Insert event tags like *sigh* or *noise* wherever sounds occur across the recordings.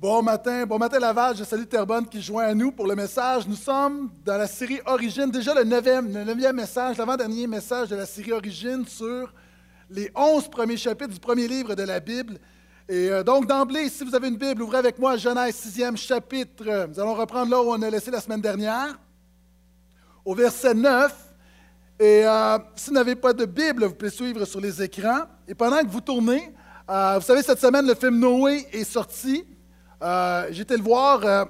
Bon matin, bon matin Laval, je salue Terbonne qui joint à nous pour le message. Nous sommes dans la série Origine, déjà le neuvième, le neuvième message, l'avant-dernier message de la série Origine sur les onze premiers chapitres du premier livre de la Bible. Et euh, donc d'emblée, si vous avez une Bible, ouvrez avec moi Genèse sixième chapitre. Nous allons reprendre là où on a laissé la semaine dernière, au verset 9. Et euh, si vous n'avez pas de Bible, vous pouvez suivre sur les écrans. Et pendant que vous tournez, euh, vous savez, cette semaine, le film Noé est sorti. Euh, été le voir. Euh,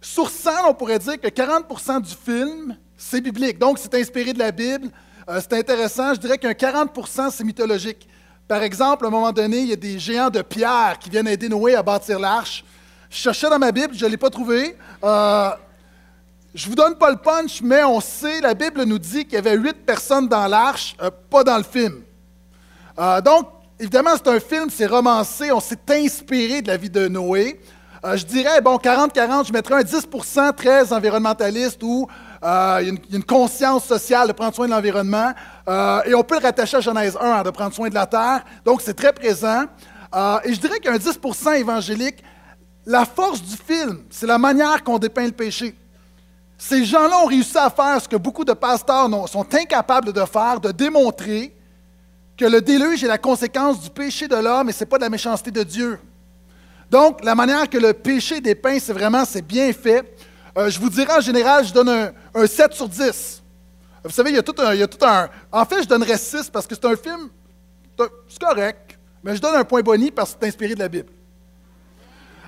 sur 100, on pourrait dire que 40% du film, c'est biblique. Donc, c'est inspiré de la Bible. Euh, c'est intéressant. Je dirais qu'un 40% c'est mythologique. Par exemple, à un moment donné, il y a des géants de pierre qui viennent aider Noé à bâtir l'arche. Je cherchais dans ma Bible, je ne l'ai pas trouvé. Euh, je vous donne pas le punch, mais on sait, la Bible nous dit qu'il y avait huit personnes dans l'arche, euh, pas dans le film. Donc, évidemment, c'est un film, c'est romancé, on s'est inspiré de la vie de Noé. Euh, je dirais, bon, 40-40, je mettrais un 10% très environnementaliste où euh, une, conscience sociale de prendre soin de l'environnement. Euh, et on peut le rattacher à Genèse 1, hein, de prendre soin de la terre. Donc, c'est très présent. Et je dirais qu'un 10% évangélique, la force du film, c'est la manière qu'on dépeint le péché. Ces gens-là ont réussi à faire ce que beaucoup de pasteurs sont incapables de faire, de démontrer que le déluge est la conséquence du péché de l'homme et ce n'est pas de la méchanceté de Dieu. Donc, la manière que le péché dépeint, c'est vraiment, c'est bien fait. Euh, je vous dirais en général, je donne un, un 7 sur 10. Vous savez, il y, a tout un, il y a tout un... En fait, je donnerais 6 parce que c'est un film, c'est correct, mais je donne un point boni parce que c'est inspiré de la Bible.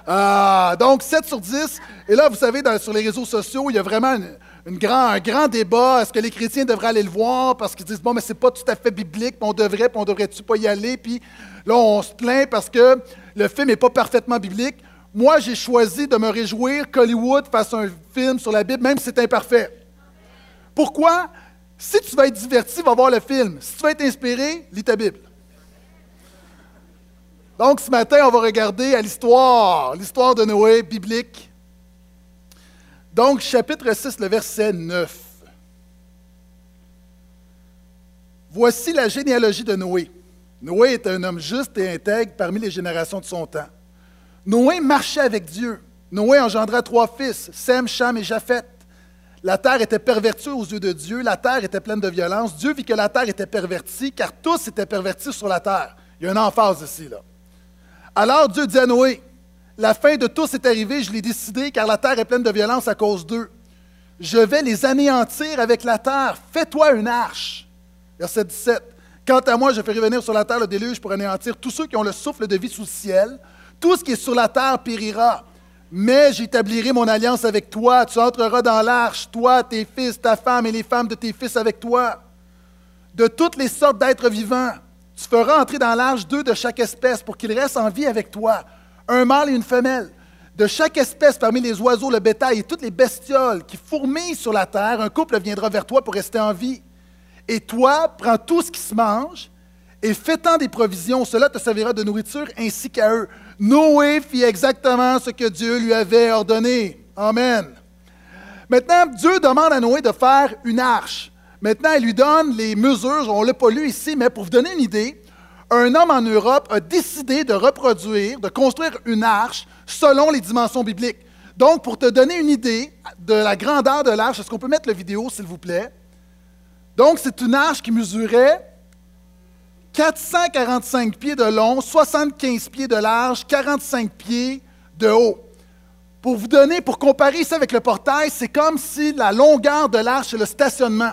Euh, donc, 7 sur 10. Et là, vous savez, sur les réseaux sociaux, il y a vraiment une- grand, un grand débat. Est-ce que les chrétiens devraient aller le voir? Parce qu'ils disent, bon, mais c'est pas tout à fait biblique, on devrait, puis on devrait-tu pas y aller? Puis là, on se plaint parce que le film n'est pas parfaitement biblique. Moi, j'ai choisi de me réjouir qu'Hollywood fasse un film sur la Bible, même si c'est imparfait. Pourquoi? Si tu vas être diverti, va voir le film. Si tu vas être inspiré, lis ta Bible. Donc, ce matin, on va regarder à l'histoire, l'histoire de Noé biblique. Donc, chapitre 6, le verset 9. Voici la généalogie de Noé. Noé est un homme juste et intègre parmi les générations de son temps. Noé marchait avec Dieu. Noé engendra trois fils, Sem, Cham et Japheth. La terre était pervertie aux yeux de Dieu, la terre était pleine de violence. Dieu vit que la terre était pervertie, car tous étaient pervertis sur la terre. Il y a une emphase ici. Alors Dieu dit à Noé, la fin de tous est arrivée, je l'ai décidé, car la terre est pleine de violence à cause d'eux. Je vais les anéantir avec la terre. Fais-toi une arche. Verset 17. Quant à moi, je ferai revenir sur la terre le déluge pour anéantir tous ceux qui ont le souffle de vie sous le ciel. Tout ce qui est sur la terre périra. Mais j'établirai mon alliance avec toi. Tu entreras dans l'arche, toi, tes fils, ta femme et les femmes de tes fils avec toi de toutes les sortes d'êtres vivants. Tu feras entrer dans l'arche deux de chaque espèce pour qu'ils restent en vie avec toi, un mâle et une femelle. De chaque espèce parmi les oiseaux, le bétail et toutes les bestioles qui fourmillent sur la terre, un couple viendra vers toi pour rester en vie. Et toi, prends tout ce qui se mange et fais-en des provisions. Cela te servira de nourriture ainsi qu'à eux. Noé fit exactement ce que Dieu lui avait ordonné. Amen. Maintenant, Dieu demande à Noé de faire une arche. Maintenant, il lui donne les mesures, on ne l'a pas lu ici, mais pour vous donner une idée, un homme en Europe a décidé de reproduire, de construire une arche selon les dimensions bibliques. Donc, pour te donner une idée de la grandeur de l'arche, est-ce qu'on peut mettre la vidéo, s'il vous plaît? Donc, c'est une arche qui mesurait 445 pieds de long, 75 pieds de large, 45 pieds de haut. Pour vous donner, pour comparer ça avec le portail, c'est comme si la longueur de l'arche, c'est le stationnement.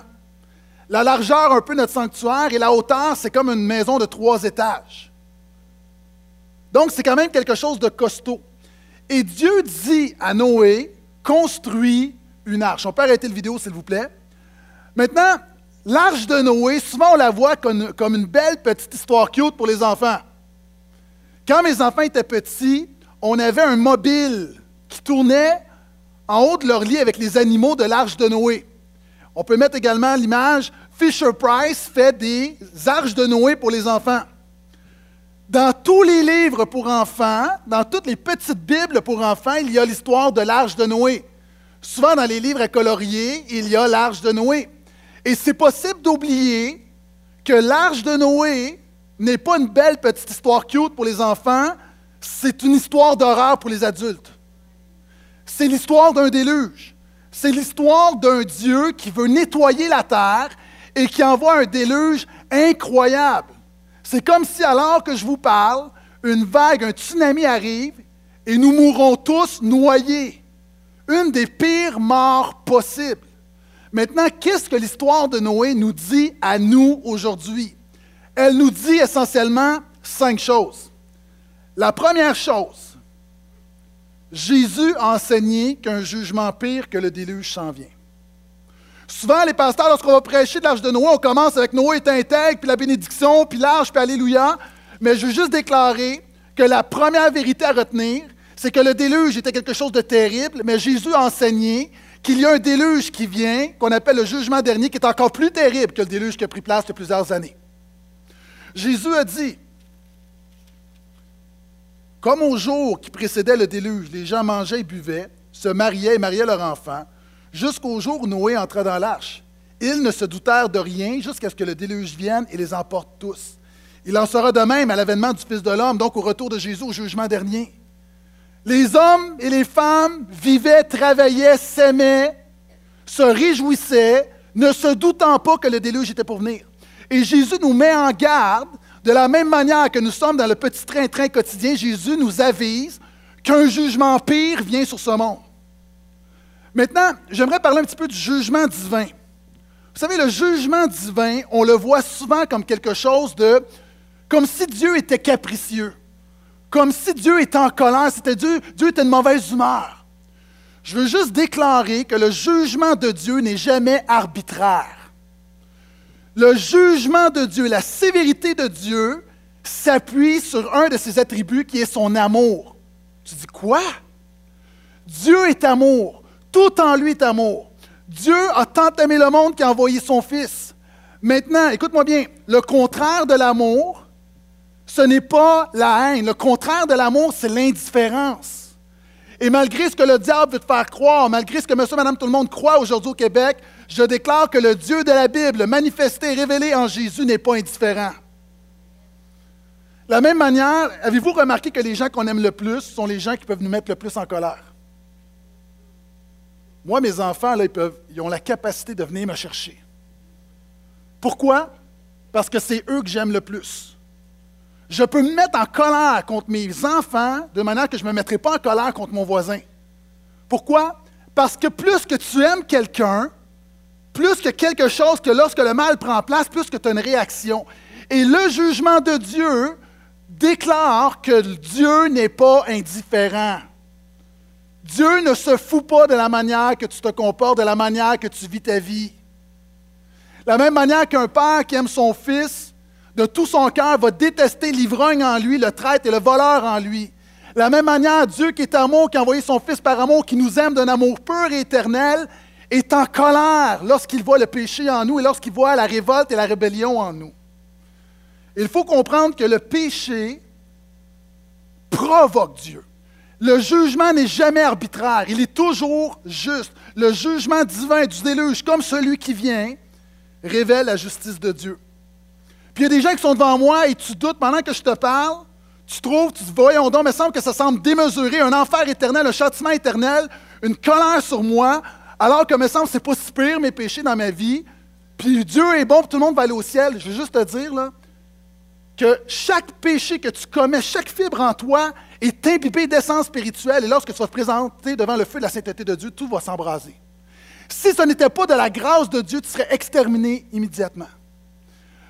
La largeur, un peu notre sanctuaire, et la hauteur, c'est comme une maison de trois étages. Donc, c'est quand même quelque chose de costaud. Et Dieu dit à Noé, construis une arche. On peut arrêter le vidéo, s'il vous plaît. Maintenant, l'arche de Noé, souvent on la voit comme, comme une belle petite histoire cute pour les enfants. Quand mes enfants étaient petits, on avait un mobile qui tournait en haut de leur lit avec les animaux de l'arche de Noé. On peut mettre également l'image, Fisher Price fait des arches de Noé pour les enfants. Dans tous les livres pour enfants, dans toutes les petites Bibles pour enfants, il y a l'histoire de l'arche de Noé. Souvent dans les livres à colorier, il y a l'arche de Noé. Et c'est possible d'oublier que l'arche de Noé n'est pas une belle petite histoire cute pour les enfants, c'est une histoire d'horreur pour les adultes. C'est l'histoire d'un déluge. C'est l'histoire d'un Dieu qui veut nettoyer la terre et qui envoie un déluge incroyable. C'est comme si, alors que je vous parle, une vague, un tsunami arrive et nous mourrons tous noyés. Une des pires morts possibles. Maintenant, qu'est-ce que l'histoire de Noé nous dit à nous aujourd'hui? Elle nous dit essentiellement cinq choses. La première chose, Jésus a enseigné qu'un jugement pire que le déluge s'en vient. Souvent, les pasteurs, lorsqu'on va prêcher de l'âge de Noé, on commence avec Noé est intègre, puis la bénédiction, puis l'arche, puis Alléluia. Mais je veux juste déclarer que la première vérité à retenir, c'est que le déluge était quelque chose de terrible, mais Jésus a enseigné qu'il y a un déluge qui vient, qu'on appelle le jugement dernier, qui est encore plus terrible que le déluge qui a pris place il y a plusieurs années. Jésus a dit, comme au jour qui précédait le déluge, les gens mangeaient et buvaient, se mariaient et mariaient leurs enfants, jusqu'au jour où Noé entra dans l'arche. Ils ne se doutèrent de rien jusqu'à ce que le déluge vienne et les emporte tous. Il en sera de même à l'avènement du Fils de l'homme, donc au retour de Jésus au jugement dernier. Les hommes et les femmes vivaient, travaillaient, s'aimaient, se réjouissaient, ne se doutant pas que le déluge était pour venir. Et Jésus nous met en garde de la même manière que nous sommes dans le petit train-train quotidien, Jésus nous avise qu'un jugement pire vient sur ce monde. Maintenant, j'aimerais parler un petit peu du jugement divin. Vous savez, le jugement divin, on le voit souvent comme quelque chose de... comme si Dieu était capricieux, comme si Dieu était en colère, c'était Dieu, Dieu était de mauvaise humeur. Je veux juste déclarer que le jugement de Dieu n'est jamais arbitraire le jugement de Dieu, la sévérité de Dieu s'appuie sur un de ses attributs qui est son amour. Tu dis quoi? Dieu est amour. Tout en lui est amour. Dieu a tant aimé le monde qu'il a envoyé son Fils. Maintenant, écoute-moi bien, le contraire de l'amour, ce n'est pas la haine. Le contraire de l'amour, c'est l'indifférence. Et malgré ce que le diable veut te faire croire, malgré ce que monsieur, madame, tout le monde croit aujourd'hui au Québec, je déclare que le Dieu de la Bible, manifesté et révélé en Jésus, n'est pas indifférent. De la même manière, avez-vous remarqué que les gens qu'on aime le plus sont les gens qui peuvent nous mettre le plus en colère? Moi, mes enfants, ils, ils ont la capacité de venir me chercher. Pourquoi? Parce que c'est eux que j'aime le plus. Je peux me mettre en colère contre mes enfants de manière que je ne me mettrai pas en colère contre mon voisin. Pourquoi? Parce que plus que tu aimes quelqu'un, plus que quelque chose que lorsque le mal prend place, plus que tu as une réaction. Et le jugement de Dieu déclare que Dieu n'est pas indifférent. Dieu ne se fout pas de la manière que tu te comportes, de la manière que tu vis ta vie. La même manière qu'un père qui aime son fils, de tout son cœur, va détester l'ivrogne en lui, le traître et le voleur en lui. La même manière, Dieu qui est amour, qui a envoyé son Fils par amour, qui nous aime d'un amour pur et éternel, est en colère lorsqu'il voit le péché en nous et lorsqu'il voit la révolte et la rébellion en nous. Il faut comprendre que le péché provoque Dieu. Le jugement n'est jamais arbitraire, il est toujours juste. Le jugement divin du déluge, comme celui qui vient, révèle la justice de Dieu. Puis il y a des gens qui sont devant moi et tu doutes pendant que je te parle, tu trouves, tu te voyons donc, il me semble que ça semble démesuré, un enfer éternel, un châtiment éternel, une colère sur moi, alors que, me semble, c'est pas si pire mes péchés dans ma vie, puis Dieu est bon, puis tout le monde va aller au ciel. Je veux juste te dire là, que chaque péché que tu commets, chaque fibre en toi est imbibée d'essence spirituelle, et lorsque tu vas te présenter devant le feu de la sainteté de Dieu, tout va s'embraser. Si ce n'était pas de la grâce de Dieu, tu serais exterminé immédiatement.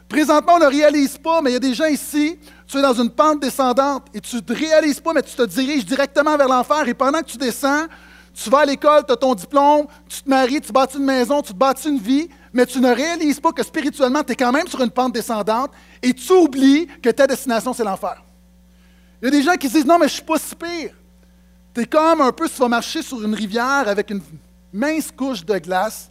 Présentement, on ne réalise pas, mais il y a des gens ici, tu es dans une pente descendante et tu ne réalises pas, mais tu te diriges directement vers l'enfer. Et pendant que tu descends, tu vas à l'école, tu as ton diplôme, tu te maries, tu bâtis une maison, tu te bâtis une vie, mais tu ne réalises pas que spirituellement, tu es quand même sur une pente descendante et tu oublies que ta destination, c'est l'enfer. Il y a des gens qui se disent Non, mais je ne suis pas si pire. Tu es comme un peu si tu vas marcher sur une rivière avec une mince couche de glace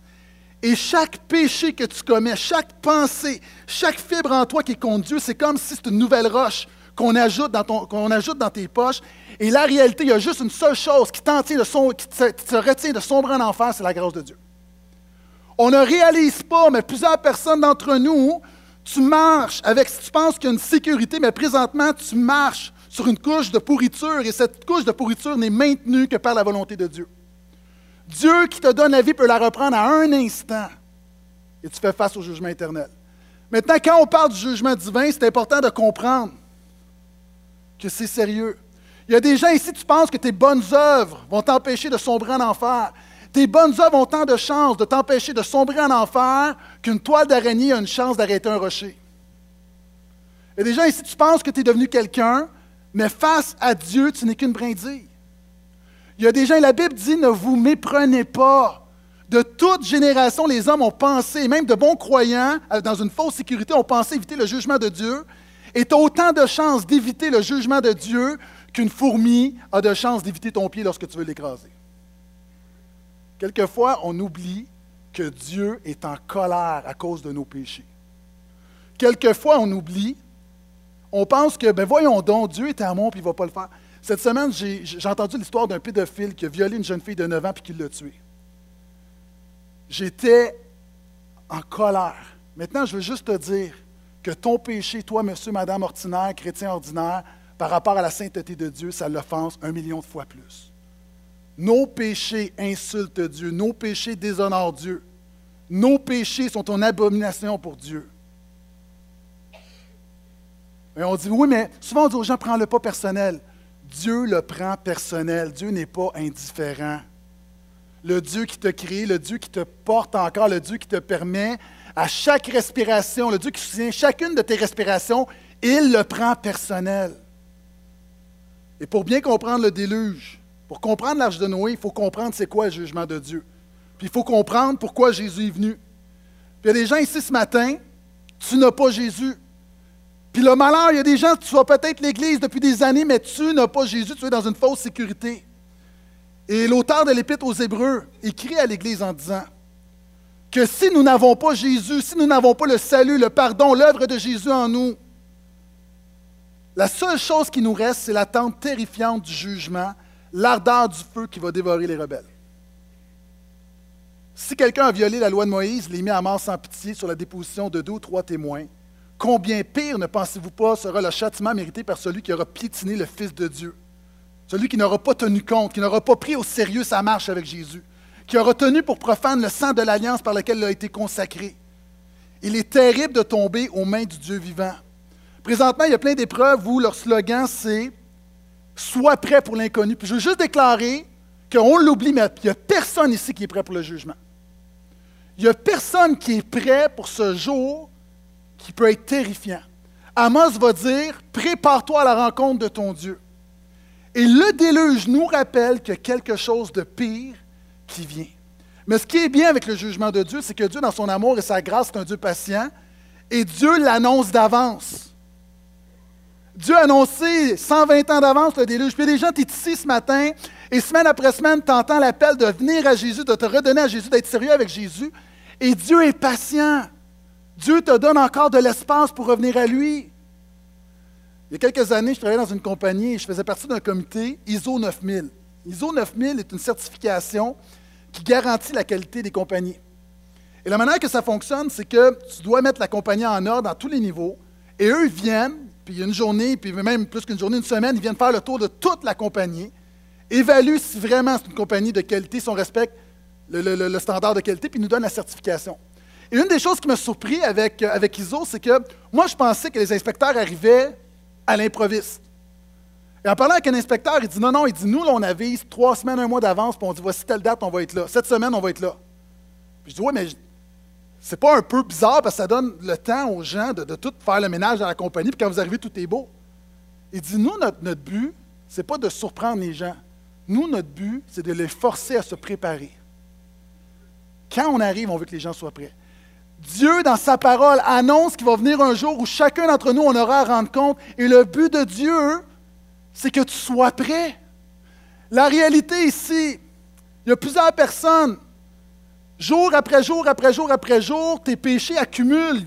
et chaque péché que tu commets, chaque pensée, chaque fibre en toi qui est contre Dieu, c'est comme si c'était une nouvelle roche qu'on ajoute, dans tes poches et la réalité, il y a juste une seule chose qui, de qui te, retient de sombrer en enfer, c'est la grâce de Dieu. On ne réalise pas, mais plusieurs personnes d'entre nous, tu marches avec, tu penses qu'il y a une sécurité, mais présentement, tu marches sur une couche de pourriture et cette couche de pourriture n'est maintenue que par la volonté de Dieu. Dieu qui te donne la vie peut la reprendre à un instant et tu fais face au jugement éternel. Maintenant, quand on parle du jugement divin, c'est important de comprendre que c'est sérieux. Il y a des gens ici, tu penses que tes bonnes œuvres vont t'empêcher de sombrer en enfer. Tes bonnes œuvres ont tant de chances de t'empêcher de sombrer en enfer qu'une toile d'araignée a une chance d'arrêter un rocher. Il y a des gens ici, tu penses que tu es devenu quelqu'un, mais face à Dieu, tu n'es qu'une brindille. Il y a des gens, la Bible dit, ne vous méprenez pas. De toute génération, les hommes ont pensé, même de bons croyants, euh, dans une fausse sécurité, ont pensé éviter le jugement de Dieu. Et tu as autant de chances d'éviter le jugement de Dieu qu'une fourmi a de chances d'éviter ton pied lorsque tu veux l'écraser. Quelquefois, on oublie que Dieu est en colère à cause de nos péchés. Quelquefois, on oublie, on pense que, ben voyons donc, Dieu est amour puis il ne va pas le faire. Cette semaine, j'ai entendu l'histoire d'un pédophile qui a violé une jeune fille de 9 ans puis qui l'a tuée. J'étais en colère. Maintenant, je veux juste te dire que ton péché, toi, monsieur, madame ordinaire, chrétien ordinaire, par rapport à la sainteté de Dieu, ça l'offense un million de fois plus. Nos péchés insultent Dieu, nos péchés déshonorent Dieu. Nos péchés sont une abomination pour Dieu. Et on dit, oui, mais souvent on dit aux gens, prends-le pas personnel. Dieu le prend personnel. Dieu n'est pas indifférent. Le Dieu qui t'a créé, le Dieu qui te porte encore, le Dieu qui te permet à chaque respiration, le Dieu qui soutient chacune de tes respirations, il le prend personnel. Et pour bien comprendre le déluge, pour comprendre l'arche de Noé, il faut comprendre c'est quoi le jugement de Dieu. Puis il faut comprendre pourquoi Jésus est venu. Puis il y a des gens ici ce matin, tu n'as pas Jésus. Puis le malheur, il y a des gens, tu vas peut-être l'Église depuis des années, mais tu n'as pas Jésus, tu es dans une fausse sécurité. Et l'auteur de l'Épître aux Hébreux écrit à l'Église en disant que si nous n'avons pas Jésus, si nous n'avons pas le salut, le pardon, l'œuvre de Jésus en nous, la seule chose qui nous reste, c'est l'attente terrifiante du jugement, l'ardeur du feu qui va dévorer les rebelles. Si quelqu'un a violé la loi de Moïse, les mis à mort sans pitié sur la déposition de deux ou trois témoins, combien pire ne pensez-vous pas sera le châtiment mérité par celui qui aura piétiné le Fils de Dieu? Celui qui n'aura pas tenu compte, qui n'aura pas pris au sérieux sa marche avec Jésus, qui aura tenu pour profane le sang de l'alliance par laquelle il a été consacré. Il est terrible de tomber aux mains du Dieu vivant. Présentement, il y a plein d'épreuves où leur slogan, c'est Sois prêt pour l'inconnu. Puis je veux juste déclarer qu'on l'oublie, mais il n'y a personne ici qui est prêt pour le jugement. Il n'y a personne qui est prêt pour ce jour qui peut être terrifiant. Amos va dire Prépare-toi à la rencontre de ton Dieu. Et le déluge nous rappelle a quelque chose de pire qui vient. Mais ce qui est bien avec le jugement de Dieu, c'est que Dieu, dans son amour et sa grâce, est un Dieu patient, et Dieu l'annonce d'avance. Dieu a annoncé 120 ans d'avance le déluge. Puis des gens, tu es ici ce matin, et semaine après semaine, tu entends l'appel de venir à Jésus, de te redonner à Jésus, d'être sérieux avec Jésus. Et Dieu est patient. Dieu te donne encore de l'espace pour revenir à lui. Il y a quelques années, je travaillais dans une compagnie et je faisais partie d'un comité ISO 9000. ISO 9000 est une certification qui garantit la qualité des compagnies. Et la manière que ça fonctionne, c'est que tu dois mettre la compagnie en ordre à tous les niveaux. Et eux viennent, puis une journée, puis même plus qu'une journée, une semaine, ils viennent faire le tour de toute la compagnie, évaluent si vraiment c'est une compagnie de qualité, si on respecte le, standard de qualité, puis nous donnent la certification. Et une des choses qui m'a surpris avec, euh, avec ISO, c'est que moi, je pensais que les inspecteurs arrivaient à l'improviste. Et en parlant avec un inspecteur, il dit non, non, il dit nous, on avise trois semaines, un mois d'avance, puis on dit voici telle date, on va être là. Cette semaine, on va être là. Puis je dis oui, mais c'est pas un peu bizarre parce que ça donne le temps aux gens de, tout faire le ménage à la compagnie, puis quand vous arrivez, tout est beau. Il dit nous, notre, notre but, c'est pas de surprendre les gens. Nous, notre but, c'est de les forcer à se préparer. Quand on arrive, on veut que les gens soient prêts. Dieu, dans sa parole, annonce qu'il va venir un jour où chacun d'entre nous, on aura à rendre compte. Et le but de Dieu, c'est que tu sois prêt. La réalité ici, il y a plusieurs personnes Jour après jour, après jour, après jour, tes péchés accumulent.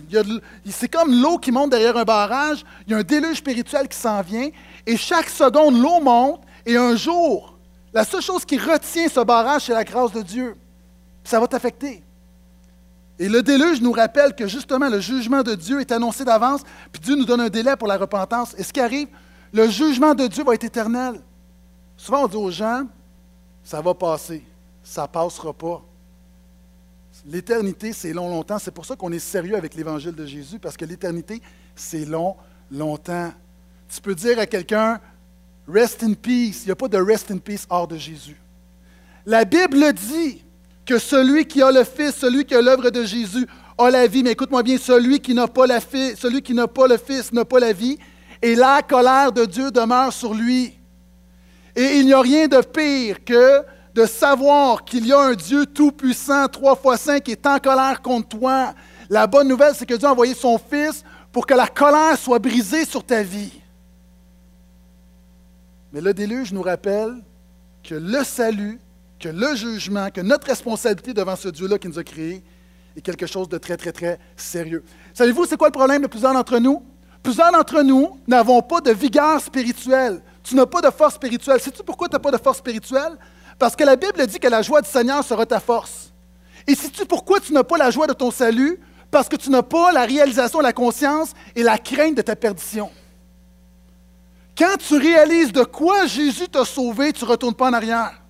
C'est comme l'eau qui monte derrière un barrage. Il y a un déluge spirituel qui s'en vient. Et chaque seconde, l'eau monte. Et un jour, la seule chose qui retient ce barrage, c'est la grâce de Dieu. Ça va t'affecter. Et le déluge nous rappelle que justement le jugement de Dieu est annoncé d'avance, puis Dieu nous donne un délai pour la repentance. Et ce qui arrive, Le jugement de Dieu va être éternel. Souvent, on dit aux gens, ça va passer, ça ne passera pas. L'éternité, c'est long, longtemps. C'est pour ça qu'on est sérieux avec l'évangile de Jésus, parce que l'éternité, c'est long, longtemps. Tu peux dire à quelqu'un, rest in peace. Il n'y a pas de rest in peace hors de Jésus. La Bible dit que celui qui a le Fils, celui qui a l'œuvre de Jésus, a la vie. Mais écoute-moi bien, celui qui n'a pas, celui qui n'a pas le Fils n'a pas la vie. Et la colère de Dieu demeure sur lui. Et il n'y a rien de pire que de savoir qu'il y a un Dieu tout-puissant, trois fois saint, qui est en colère contre toi. La bonne nouvelle, c'est que Dieu a envoyé son Fils pour que la colère soit brisée sur ta vie. Mais le déluge nous rappelle que le salut, que le jugement, que notre responsabilité devant ce Dieu-là qui nous a créés est quelque chose de très, très, très sérieux. Savez-vous, c'est quoi le problème de plusieurs d'entre nous? Plusieurs d'entre nous n'avons pas de vigueur spirituelle. Tu n'as pas de force spirituelle. Sais-tu pourquoi tu n'as pas de force spirituelle? Parce que la Bible dit que la joie du Seigneur sera ta force. Et sais-tu pourquoi tu n'as pas la joie de ton salut? Parce que tu n'as pas la réalisation, la conscience et la crainte de ta perdition. Quand tu réalises de quoi Jésus t'a sauvé, tu ne retournes pas en arrière.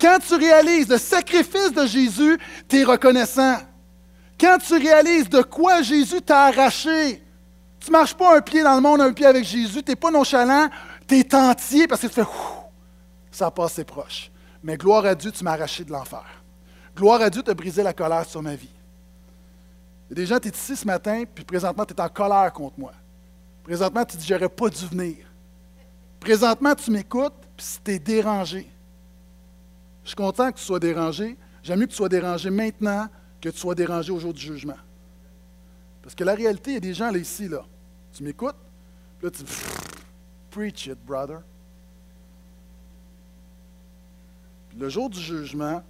Quand tu réalises le sacrifice de Jésus, tu es reconnaissant. Quand tu réalises de quoi Jésus t'a arraché, tu ne marches pas un pied dans le monde, un pied avec Jésus, tu n'es pas nonchalant, tu es entier parce que tu fais ça a passé proche. Mais gloire à Dieu, tu m'as arraché de l'enfer. Gloire à Dieu, tu as brisé la colère sur ma vie. Il y a des gens, tu es ici ce matin, puis présentement, tu es en colère contre moi. Présentement, tu dis, j'aurais pas dû venir. Présentement, tu m'écoutes, puis tu es dérangé. Je suis content que tu sois dérangé. J'aime mieux que tu sois dérangé maintenant que tu sois dérangé au jour du jugement. Parce que la réalité, il y a des gens là ici, là. Tu m'écoutes? Là, tu preach it, brother. le jour du jugement,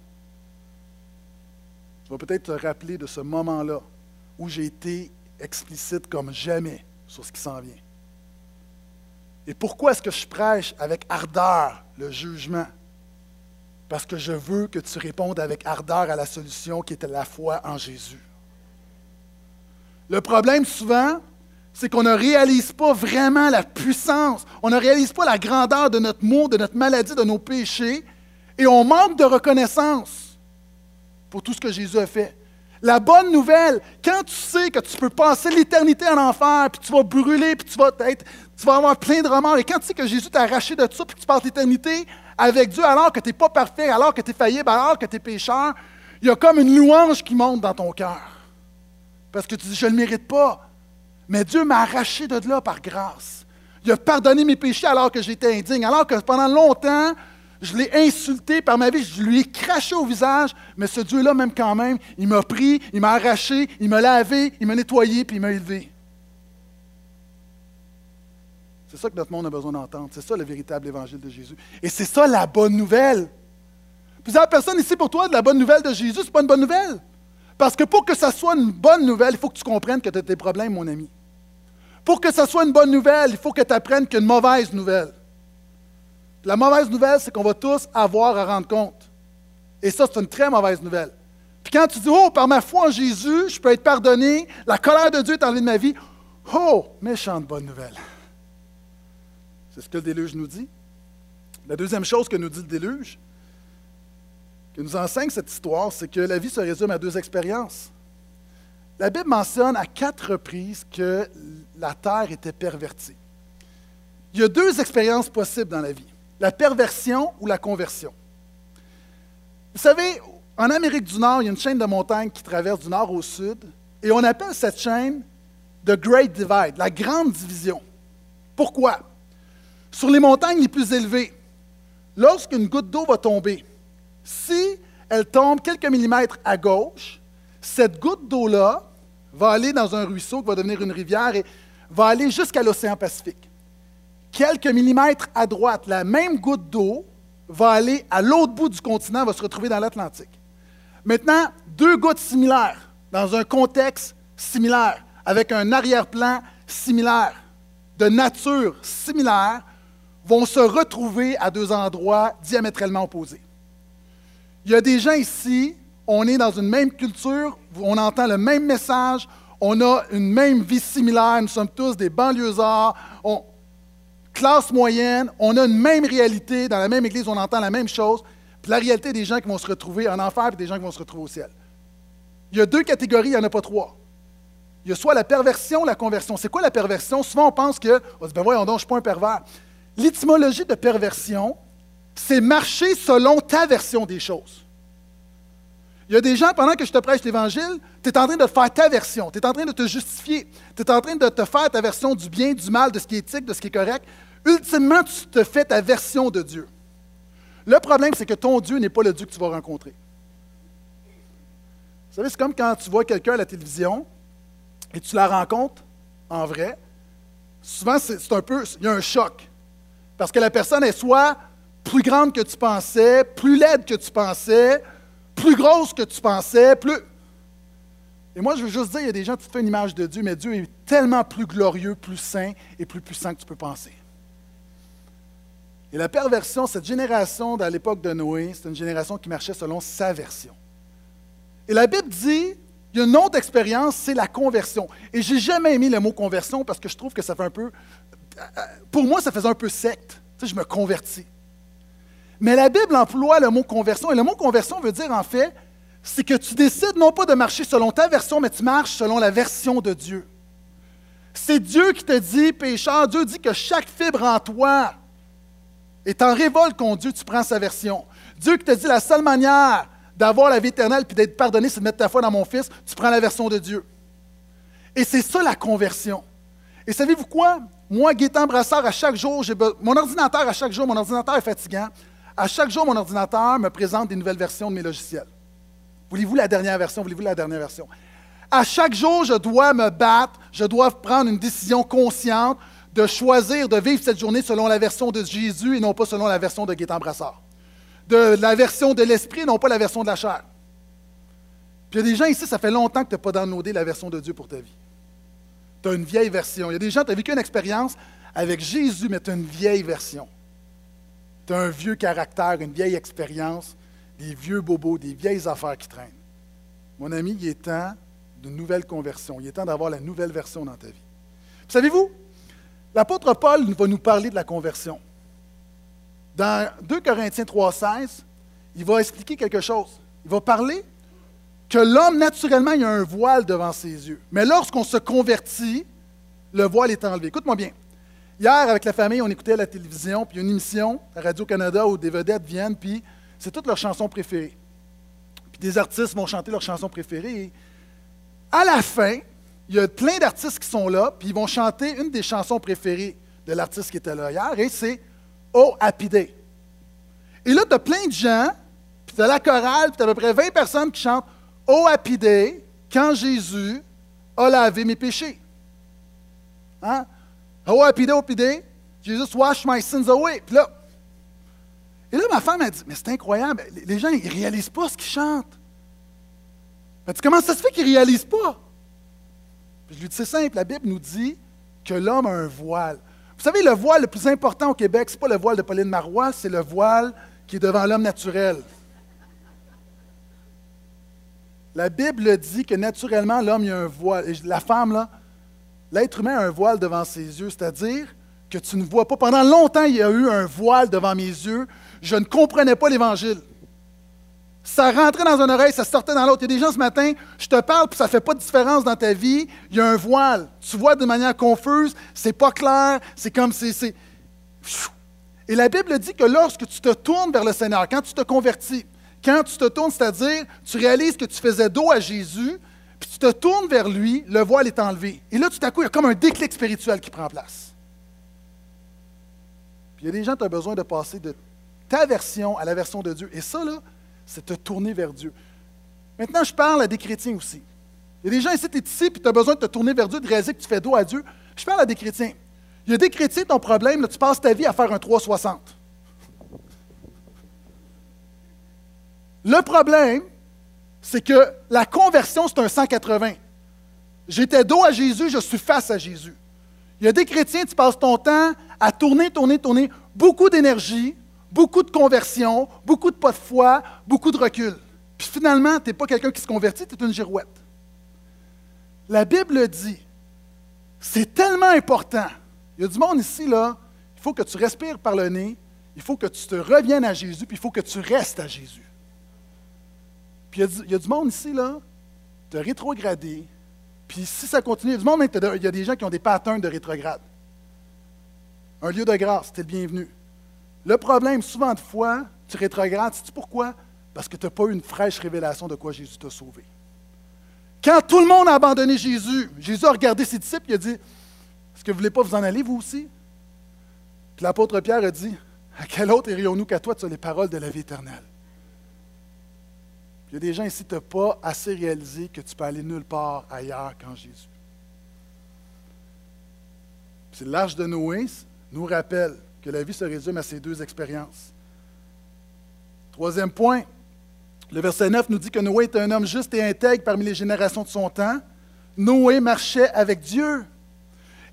tu vas peut-être te rappeler de ce moment-là où j'ai été explicite comme jamais sur ce qui s'en vient. Et pourquoi est-ce que je prêche avec ardeur le jugement? Parce que je veux que tu répondes avec ardeur à la solution qui était la foi en Jésus. Le problème souvent, c'est qu'on ne réalise pas vraiment la puissance, on ne réalise pas la grandeur de notre mot, de notre maladie, de nos péchés, et on manque de reconnaissance pour tout ce que Jésus a fait. La bonne nouvelle, quand tu sais que tu peux passer l'éternité en enfer, puis tu vas brûler, puis tu vas, être, tu vas avoir plein de remords, et quand tu sais que Jésus t'a arraché de ça, puis tu passes l'éternité avec Dieu alors que tu n'es pas parfait, alors que tu es faillible, alors que tu es pécheur, il y a comme une louange qui monte dans ton cœur. Parce que tu dis, je ne le mérite pas. Mais Dieu m'a arraché de là par grâce. Il a pardonné mes péchés alors que j'étais indigne, alors que pendant longtemps, je l'ai insulté par ma vie, je lui ai craché au visage, mais ce Dieu-là, même quand même, il m'a pris, il m'a arraché, il m'a lavé, il m'a nettoyé, puis il m'a élevé. C'est ça que notre monde a besoin d'entendre. C'est ça le véritable évangile de Jésus. Et c'est ça la bonne nouvelle. Plusieurs personnes ici pour toi, de la bonne nouvelle de Jésus, ce n'est pas une bonne nouvelle. Parce que pour que ça soit une bonne nouvelle, il faut que tu comprennes que tu as des problèmes, mon ami. Pour que ça soit une bonne nouvelle, il faut que tu apprennes qu'une mauvaise nouvelle. La mauvaise nouvelle, c'est qu'on va tous avoir à rendre compte. Et ça, c'est une très mauvaise nouvelle. Puis quand tu dis, oh, par ma foi en Jésus, je peux être pardonné, la colère de Dieu est enlevée de ma vie, oh, méchante bonne nouvelle. C'est ce que le déluge nous dit. La deuxième chose que nous dit le déluge, que nous enseigne cette histoire, c'est que la vie se résume à deux expériences. La Bible mentionne à quatre reprises que la terre était pervertie. Il y a deux expériences possibles dans la vie la perversion ou la conversion. Vous savez, en Amérique du Nord, il y a une chaîne de montagnes qui traverse du nord au sud, et on appelle cette chaîne The Great Divide, la grande division. Pourquoi? Sur les montagnes les plus élevées, lorsqu'une goutte d'eau va tomber, si elle tombe quelques millimètres à gauche, cette goutte d'eau-là va aller dans un ruisseau qui va devenir une rivière et va aller jusqu'à l'océan Pacifique quelques millimètres à droite, la même goutte d'eau va aller à l'autre bout du continent, va se retrouver dans l'Atlantique. Maintenant, deux gouttes similaires, dans un contexte similaire, avec un arrière-plan similaire, de nature similaire, vont se retrouver à deux endroits diamétralement opposés. Il y a des gens ici, on est dans une même culture, on entend le même message, on a une même vie similaire, nous sommes tous des banlieusards, on, classe moyenne, on a une même réalité, dans la même église, on entend la même chose, puis la réalité des gens qui vont se retrouver en enfer et des gens qui vont se retrouver au ciel. Il y a deux catégories, il n'y en a pas trois. Il y a soit la perversion, la conversion. C'est quoi la perversion? Souvent, on pense que, on dit, ben voyons donc, je ne suis pas un pervers. L'étymologie de perversion, c'est marcher selon ta version des choses. Il y a des gens, pendant que je te prêche l'Évangile, tu es en train de faire ta version, tu es en train de te justifier, tu es en train de te faire ta version du bien, du mal, de ce qui est éthique, de ce qui est correct. Ultimement, tu te fais ta version de Dieu. Le problème, c'est que ton Dieu n'est pas le Dieu que tu vas rencontrer. Vous savez, c'est comme quand tu vois quelqu'un à la télévision et tu la rencontres en vrai. Souvent, c'est un peu, il y a un choc. Parce que la personne est soit plus grande que tu pensais, plus laide que tu pensais, plus grosse que tu pensais, plus... Et moi, je veux juste dire, il y a des gens qui te font une image de Dieu, mais Dieu est tellement plus glorieux, plus saint et plus puissant que tu peux penser. Et la perversion, cette génération, dans l'époque de Noé, c'est une génération qui marchait selon sa version. Et la Bible dit, il y a une autre expérience, c'est la conversion. Et j'ai jamais aimé le mot conversion parce que je trouve que ça fait un peu, pour moi, ça faisait un peu secte. Tu sais, je me convertis. Mais la Bible emploie le mot conversion. Et le mot conversion veut dire, en fait, c'est que tu décides non pas de marcher selon ta version, mais tu marches selon la version de Dieu. C'est Dieu qui te dit, pécheur, Dieu dit que chaque fibre en toi est en révolte contre Dieu, tu prends sa version. Dieu qui te dit la seule manière d'avoir la vie éternelle puis d'être pardonné, c'est de mettre ta foi dans mon Fils, tu prends la version de Dieu. Et c'est ça la conversion. Et savez-vous quoi? Moi, Gaétan Brassard, à chaque jour, mon ordinateur, à chaque jour, mon ordinateur est fatigant. À chaque jour, mon ordinateur me présente des nouvelles versions de mes logiciels. Voulez-vous la dernière version? Voulez-vous la dernière version? À chaque jour, je dois me battre, je dois prendre une décision consciente de choisir de vivre cette journée selon la version de Jésus et non pas selon la version de Gaétan Brassard. De la version de l'esprit, non pas la version de la chair. Puis il y a des gens ici, ça fait longtemps que tu n'as pas downloadé la version de Dieu pour ta vie. Tu as une vieille version. Il y a des gens, tu as vécu une expérience avec Jésus, mais tu as une vieille version tu as un vieux caractère, une vieille expérience, des vieux bobos, des vieilles affaires qui traînent. Mon ami, il est temps d'une nouvelle conversion. Il est temps d'avoir la nouvelle version dans ta vie. Savez-vous, l'apôtre Paul va nous parler de la conversion. Dans 2 Corinthiens 3,16, il va expliquer quelque chose. Il va parler que l'homme, naturellement, il a un voile devant ses yeux. Mais lorsqu'on se convertit, le voile est enlevé. Écoute-moi bien. Hier, avec la famille, on écoutait la télévision, puis une émission à Radio-Canada où des vedettes viennent, puis c'est toutes leurs chansons préférées. Puis des artistes vont chanter leurs chansons préférées. À la fin, il y a plein d'artistes qui sont là, puis ils vont chanter une des chansons préférées de l'artiste qui était là hier, et c'est Oh Happy Day. Et là, tu as plein de gens, puis tu as la chorale, puis tu as à peu près 20 personnes qui chantent Oh Happy Day, quand Jésus a lavé mes péchés. Hein? Oh, happy day, happy day. Wash my sins away. Puis là, et là, ma femme a dit, mais c'est incroyable, les gens, ils ne réalisent pas ce qu'ils chantent. Elle dit, comment ça se fait qu'ils ne réalisent pas? Puis je lui dis, c'est simple, la Bible nous dit que l'homme a un voile. Vous savez, le voile le plus important au Québec, ce n'est pas le voile de Pauline Marois, c'est le voile qui est devant l'homme naturel. La Bible dit que naturellement, l'homme, a un voile. La femme, là, l'être humain a un voile devant ses yeux, c'est-à-dire que tu ne vois pas. Pendant longtemps, il y a eu un voile devant mes yeux. Je ne comprenais pas l'Évangile. Ça rentrait dans une oreille, ça sortait dans l'autre. Il y a des gens ce matin, je te parle, puis ça ne fait pas de différence dans ta vie. Il y a un voile. Tu vois de manière confuse, c'est pas clair, c'est comme c'est. Et la Bible dit que lorsque tu te tournes vers le Seigneur, quand tu te convertis, quand tu te tournes, c'est-à-dire tu réalises que tu faisais dos à Jésus, puis tu te tournes vers lui, le voile est enlevé. Et là, tout à coup, il y a comme un déclic spirituel qui prend place. Puis il y a des gens qui ont besoin de passer de ta version à la version de Dieu. Et ça, là, c'est te tourner vers Dieu. Maintenant, je parle à des chrétiens aussi. Il y a des gens ici, tu es ici, puis tu as besoin de te tourner vers Dieu, de réaliser que tu fais dos à Dieu. Je parle à des chrétiens. Il y a des chrétiens, ton problème, là, tu passes ta vie à faire un 360. Le problème, c'est que la conversion, c'est un 180. J'étais dos à Jésus, je suis face à Jésus. Il y a des chrétiens, tu passes ton temps à tourner, tourner, tourner, beaucoup d'énergie, beaucoup de conversion, beaucoup de pas de foi, beaucoup de recul. Puis finalement, tu n'es pas quelqu'un qui se convertit, tu es une girouette. La Bible dit, c'est tellement important. Il y a du monde ici, là, il faut que tu respires par le nez, il faut que tu te reviennes à Jésus, puis il faut que tu restes à Jésus. Puis il y, a du, monde ici, là, de rétrogradé, puis si ça continue, il y a du monde, il y a des gens qui ont des patterns de rétrograde. Un lieu de grâce, tu es le bienvenu. Le problème, souvent de fois, tu rétrogrades, sais-tu pourquoi? Parce que tu n'as pas eu une fraîche révélation de quoi Jésus t'a sauvé. Quand tout le monde a abandonné Jésus, Jésus a regardé ses disciples et a dit Est-ce que vous ne voulez pas vous en aller, vous aussi Puis l'apôtre Pierre a dit À quel autre irions-nous qu'à toi Tu as les paroles de la vie éternelle. Il y a des gens ici qui n'ont pas assez réalisé que tu peux aller nulle part ailleurs qu'en Jésus. C'est l'arche de Noé nous rappelle que la vie se résume à ces deux expériences. Troisième point, le verset 9 nous dit que Noé était un homme juste et intègre parmi les générations de son temps. Noé marchait avec Dieu.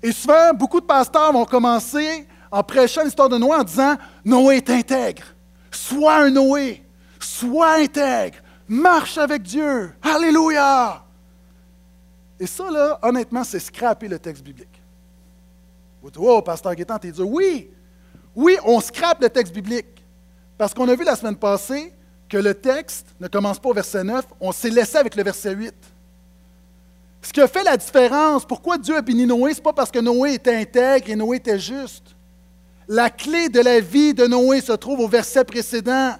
Et souvent, beaucoup de pasteurs vont commencer en prêchant l'histoire de Noé en disant Noé est intègre. Sois un Noé. Sois intègre. Marche avec Dieu. Alléluia. Et ça, là, honnêtement, c'est scraper le texte biblique. Vous oh, pasteur Guétan, t'es dur. Oui, oui, on scrape le texte biblique. Parce qu'on a vu la semaine passée que le texte ne commence pas au verset 9, on s'est laissé avec le verset 8. Ce qui a fait la différence, pourquoi Dieu a béni Noé, ce n'est pas parce que Noé était intègre et Noé était juste. La clé de la vie de Noé se trouve au verset précédent.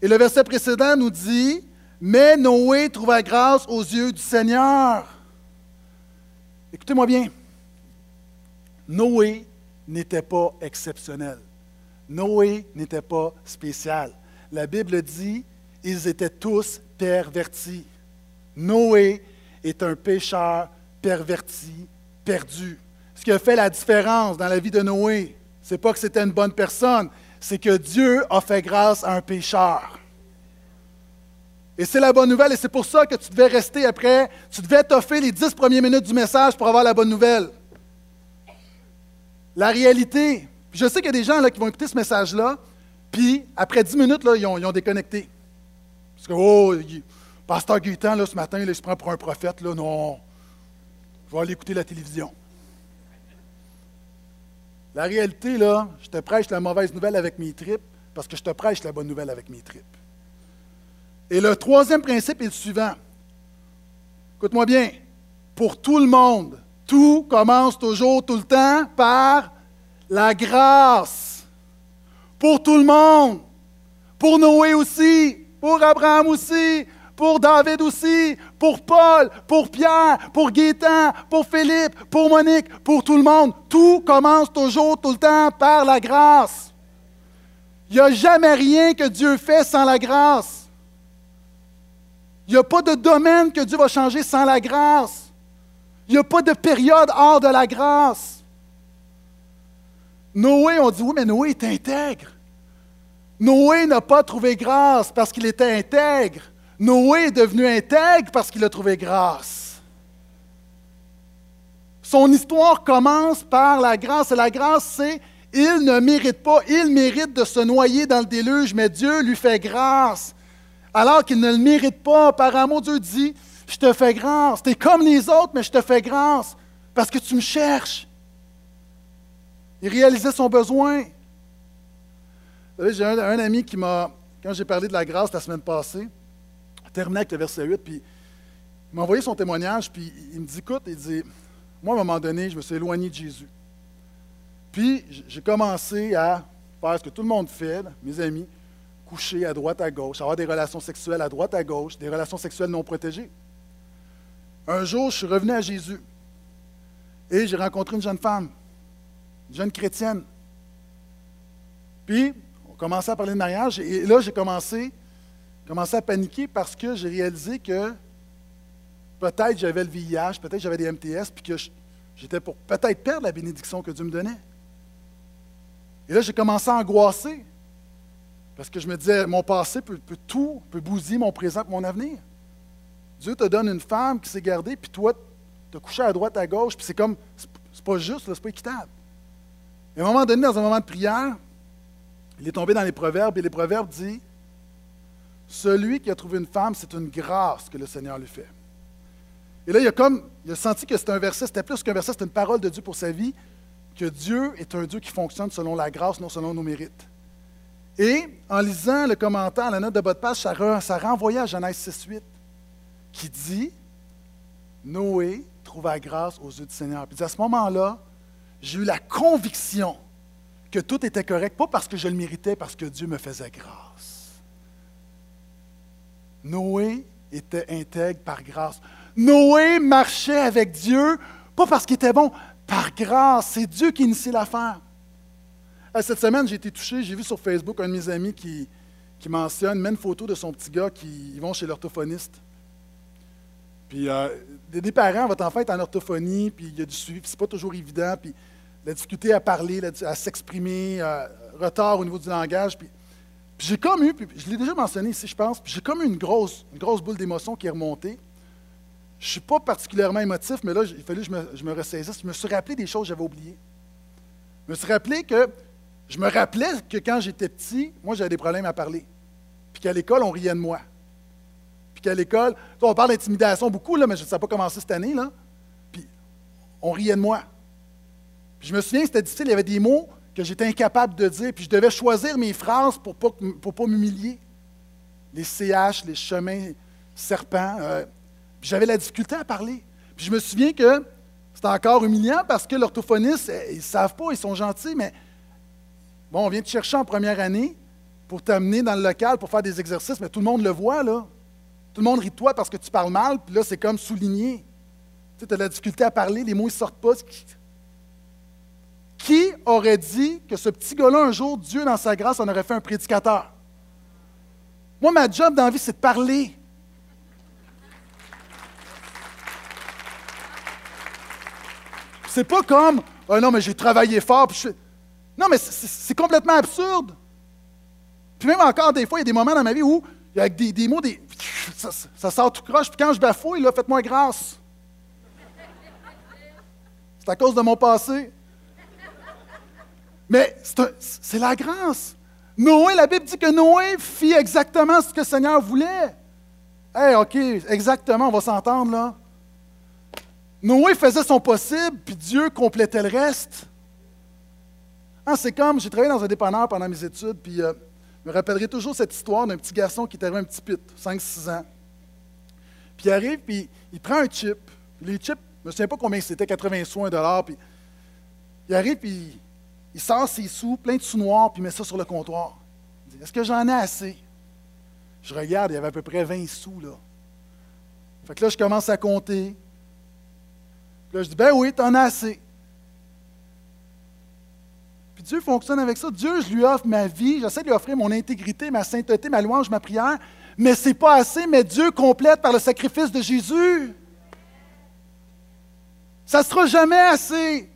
Et le verset précédent nous dit, Mais Noé trouva grâce aux yeux du Seigneur. Écoutez-moi bien. Noé n'était pas exceptionnel. Noé n'était pas spécial. La Bible dit, ils étaient tous pervertis. Noé est un pécheur perverti, perdu. Ce qui a fait la différence dans la vie de Noé, ce n'est pas que c'était une bonne personne, c'est que Dieu a fait grâce à un pécheur. Et c'est la bonne nouvelle, et c'est pour ça que tu devais rester après, tu devais t'offrir les dix premières minutes du message pour avoir la bonne nouvelle. La réalité. Je sais qu'il y a des gens là, qui vont écouter ce message-là, puis après dix minutes, là, ils, ont, déconnecté. Parce que, oh, Pasteur Gaétan, là, ce matin, il se prend pour un prophète. Là, non, je vais aller écouter la télévision. La réalité, là, je te prêche la mauvaise nouvelle avec mes tripes parce que je te prêche la bonne nouvelle avec mes tripes. Et le troisième principe est le suivant. Écoute-moi bien. Pour tout le monde, tout commence toujours, tout le temps, par la grâce. Pour tout le monde. Pour Noé aussi. Pour Abraham aussi. Pour David aussi. Pour Paul. Pour Pierre. Pour Gaétan. Pour Philippe. Pour Monique. Pour tout le monde. Tout commence toujours, tout le temps, par la grâce. Il n'y a jamais rien que Dieu fait sans la grâce. Il n'y a pas de domaine que Dieu va changer sans la grâce. Il n'y a pas de période hors de la grâce. Noé, on dit oui, mais Noé est intègre. Noé n'a pas trouvé grâce parce qu'il était intègre. Noé est devenu intègre parce qu'il a trouvé grâce. Son histoire commence par la grâce. Et la grâce, c'est il ne mérite pas, il mérite de se noyer dans le déluge, mais Dieu lui fait grâce. Alors qu'il ne le mérite pas, par amour, Dieu dit je te fais grâce. Tu es comme les autres, mais je te fais grâce parce que tu me cherches. Il réalisait son besoin. J'ai un, ami qui m'a, quand j'ai parlé de la grâce la semaine passée, terminé avec le verset 8, puis il m'a envoyé son témoignage, puis il me dit, écoute, il dit, moi, à un moment donné, je me suis éloigné de Jésus. Puis, j'ai commencé à faire ce que tout le monde fait, mes amis, coucher à droite, à gauche, avoir des relations sexuelles à droite, à gauche, des relations sexuelles non protégées. Un jour, je suis revenu à Jésus et j'ai rencontré une jeune femme, une jeune chrétienne. Puis, on commençait à parler de mariage et là, j'ai commencé, commencé à paniquer parce que j'ai réalisé que peut-être j'avais le VIH, peut-être j'avais des MTS, puis que j'étais pour peut-être perdre la bénédiction que Dieu me donnait. Et là, j'ai commencé à angoisser parce que je me disais, mon passé peut, tout, peut bousiller mon présent et mon avenir. Dieu te donne une femme qui s'est gardée, puis toi, tu as couché à droite, à gauche, puis c'est comme, c'est pas juste, c'est pas équitable. Et à un moment donné, dans un moment de prière, il est tombé dans les proverbes, et les proverbes disent Celui qui a trouvé une femme, c'est une grâce que le Seigneur lui fait. Et là, il a comme, il a senti que c'était un verset, c'était plus qu'un verset, c'était une parole de Dieu pour sa vie. que Dieu est un Dieu qui fonctionne selon la grâce, non selon nos mérites. Et en lisant le commentaire, la note de bas de page, ça, renvoyait à Genèse 6.8, qui dit Noé trouva grâce aux yeux du Seigneur. Puis à ce moment-là, j'ai eu la conviction que tout était correct, pas parce que je le méritais, parce que Dieu me faisait grâce. Noé était intègre par grâce. Noé marchait avec Dieu, pas parce qu'il était bon, par grâce. C'est Dieu qui initie l'affaire. Euh, cette semaine, j'ai été touché, j'ai vu sur Facebook un de mes amis qui, qui mentionne, met une photo de son petit gars qui vont chez l'orthophoniste. Puis euh, des, parents, votre enfant est en orthophonie, puis il y a du suivi, c'est pas toujours évident, puis la difficulté à parler, à s'exprimer, euh, retard au niveau du langage. Puis, j'ai comme eu, puis je l'ai déjà mentionné ici, je pense, puis j'ai comme eu une grosse, une grosse boule d'émotion qui est remontée. Je ne suis pas particulièrement émotif, mais là, il fallait que je me, je me ressaisisse. Je me suis rappelé des choses que j'avais oubliées. Je me suis rappelé que je me rappelais que quand j'étais petit, moi, j'avais des problèmes à parler. Puis qu'à l'école, on riait de moi qu'à l'école, on parle d'intimidation beaucoup, là, mais ça n'a pas commencé cette année, là. Puis on riait de moi. Puis je me souviens que c'était difficile, il y avait des mots que j'étais incapable de dire, puis je devais choisir mes phrases pour ne pas, pas m'humilier. Les CH, les chemins serpents. Euh, puis j'avais la difficulté à parler. Puis je me souviens que c'était encore humiliant parce que l'orthophoniste, eh, ils ne savent pas, ils sont gentils, mais bon, on vient te chercher en première année pour t'amener dans le local pour faire des exercices, mais tout le monde le voit, là. Tout le monde rit de toi parce que tu parles mal, puis là, c'est comme souligné. Tu as de la difficulté à parler, les mots ne sortent pas. Qui aurait dit que ce petit gars-là, un jour, Dieu, dans sa grâce, en aurait fait un prédicateur? Moi, ma job dans vie, c'est de parler. C'est pas comme, oh non, mais j'ai travaillé fort. Non, mais c'est complètement absurde. Puis même encore, des fois, il y a des moments dans ma vie où il y a des, mots, des, ça, sort tout croche. Puis quand je bafouille, là, faites-moi grâce. C'est à cause de mon passé. Mais c'est la grâce. Noé, la Bible dit que Noé fit exactement ce que le Seigneur voulait. Hey, OK, exactement, on va s'entendre là. Noé faisait son possible, puis Dieu complétait le reste. Ah, c'est comme, j'ai travaillé dans un dépanneur pendant mes études, puis euh, je me rappellerai toujours cette histoire d'un petit garçon qui était un petit pit, 5-6 ans. Puis il arrive, puis il prend un chip. Les chips, je ne souviens pas combien c'était, 80 sous, 1 dollar. Puis il arrive, puis il sort ses sous, plein de sous noirs, puis met ça sur le comptoir. Il dit Est-ce que j'en ai assez? Je regarde, il y avait à peu près 20 sous, là. Fait que là, je commence à compter. Puis là, je dis Ben oui, t'en as assez. Dieu fonctionne avec ça. Dieu, je lui offre ma vie, j'essaie de lui offrir mon intégrité, ma sainteté, ma louange, ma prière, mais ce n'est pas assez, mais Dieu complète par le sacrifice de Jésus. Ça ne sera jamais assez.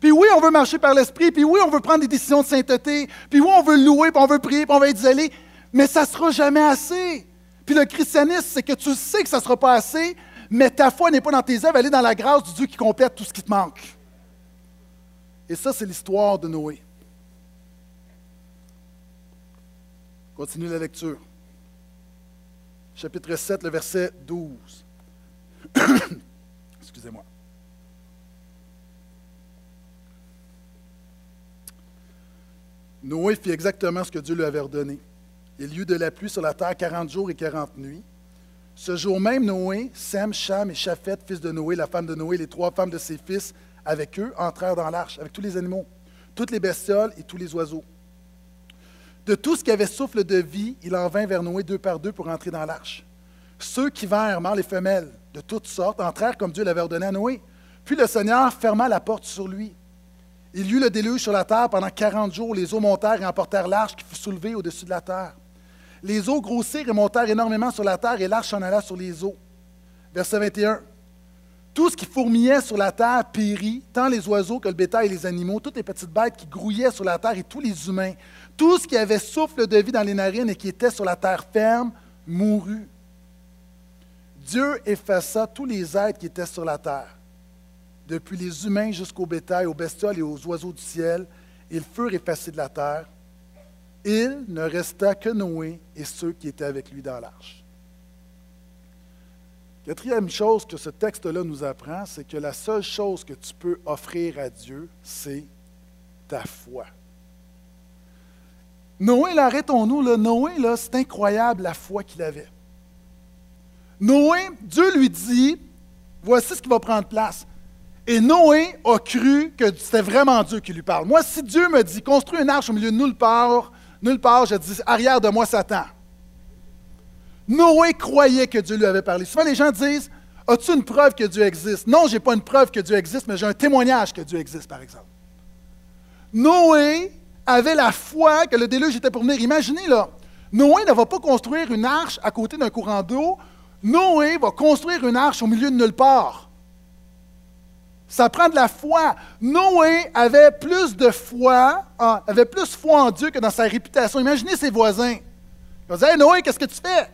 Puis oui, on veut marcher par l'Esprit, puis oui, on veut prendre des décisions de sainteté, puis oui, on veut louer, puis on veut prier, puis on veut être zélé, mais ça ne sera jamais assez. Puis le christianisme, c'est que tu sais que ça ne sera pas assez, mais ta foi n'est pas dans tes œuvres, elle est dans la grâce du Dieu qui complète tout ce qui te manque. Et ça, c'est l'histoire de Noé. Continue la lecture. Chapitre 7, le verset 12. *coughs* Excusez-moi. Noé fit exactement ce que Dieu lui avait ordonné. Il y eut de la pluie sur la terre 40 jours et 40 nuits. Ce jour même, Noé, Sem, Cham et Chafet, fils de Noé, la femme de Noé, les trois femmes de ses fils, avec eux, entrèrent dans l'arche, avec tous les animaux, toutes les bestioles et tous les oiseaux. De tout ce qui avait souffle de vie, il en vint vers Noé deux par deux pour entrer dans l'arche. Ceux qui vinrent, mâles et femelles, de toutes sortes, entrèrent comme Dieu l'avait ordonné à Noé. Puis le Seigneur ferma la porte sur lui. Il y eut le déluge sur la terre pendant quarante jours. Les eaux montèrent et emportèrent l'arche qui fut soulevée au-dessus de la terre. Les eaux grossirent et montèrent énormément sur la terre et l'arche s'en alla sur les eaux. Verset 21. Tout ce qui fourmillait sur la terre périt, tant les oiseaux que le bétail et les animaux, toutes les petites bêtes qui grouillaient sur la terre et tous les humains. Tout ce qui avait souffle de vie dans les narines et qui était sur la terre ferme mourut. Dieu effaça tous les êtres qui étaient sur la terre, depuis les humains jusqu'au bétail, aux bestioles et aux oiseaux du ciel. Ils furent effacés de la terre. Il ne resta que Noé et ceux qui étaient avec lui dans l'arche. Quatrième chose que ce texte-là nous apprend, c'est que la seule chose que tu peux offrir à Dieu, c'est ta foi. Noé, arrêtons-nous, là, Noé, là, c'est incroyable la foi qu'il avait. Noé, Dieu lui dit, voici ce qui va prendre place. Et Noé a cru que c'était vraiment Dieu qui lui parle. Moi, si Dieu me dit, construis une arche au milieu de nulle part, nulle part, je dis, arrière de moi, Satan. Noé croyait que Dieu lui avait parlé. Souvent, les gens disent As-tu une preuve que Dieu existe? Non, je n'ai pas une preuve que Dieu existe, mais j'ai un témoignage que Dieu existe, par exemple. Noé avait la foi que le déluge était pour venir. Imaginez, là, Noé ne va pas construire une arche à côté d'un courant d'eau. Noé va construire une arche au milieu de nulle part. Ça prend de la foi. Noé avait plus de foi, avait plus foi en Dieu que dans sa réputation. Imaginez ses voisins. Ils vont dire Noé, qu'est-ce que tu fais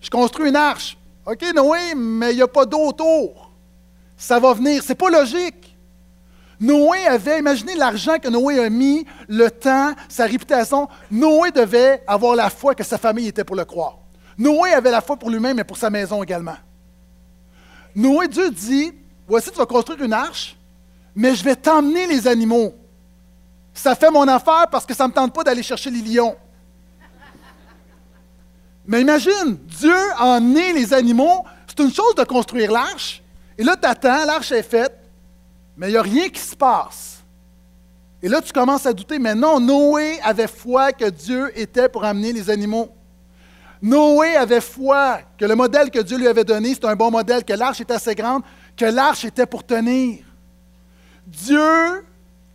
je construis une arche. OK, Noé, mais il n'y a pas d'eau autour. Ça va venir. Ce n'est pas logique. Noé avait, imaginez l'argent que Noé a mis, le temps, sa réputation. Noé devait avoir la foi que sa famille était pour le croire. Noé avait la foi pour lui-même et pour sa maison également. Noé, Dieu dit, voici, tu vas construire une arche, mais je vais t'emmener les animaux. Ça fait mon affaire parce que ça ne me tente pas d'aller chercher les lions. Mais imagine, Dieu a emmené les animaux. C'est une chose de construire l'arche. Et là, tu attends, l'arche est faite, mais il n'y a rien qui se passe. Et là, tu commences à douter, mais non, Noé avait foi que Dieu était pour amener les animaux. Noé avait foi que le modèle que Dieu lui avait donné, c'était un bon modèle, que l'arche était assez grande, que l'arche était pour tenir. Dieu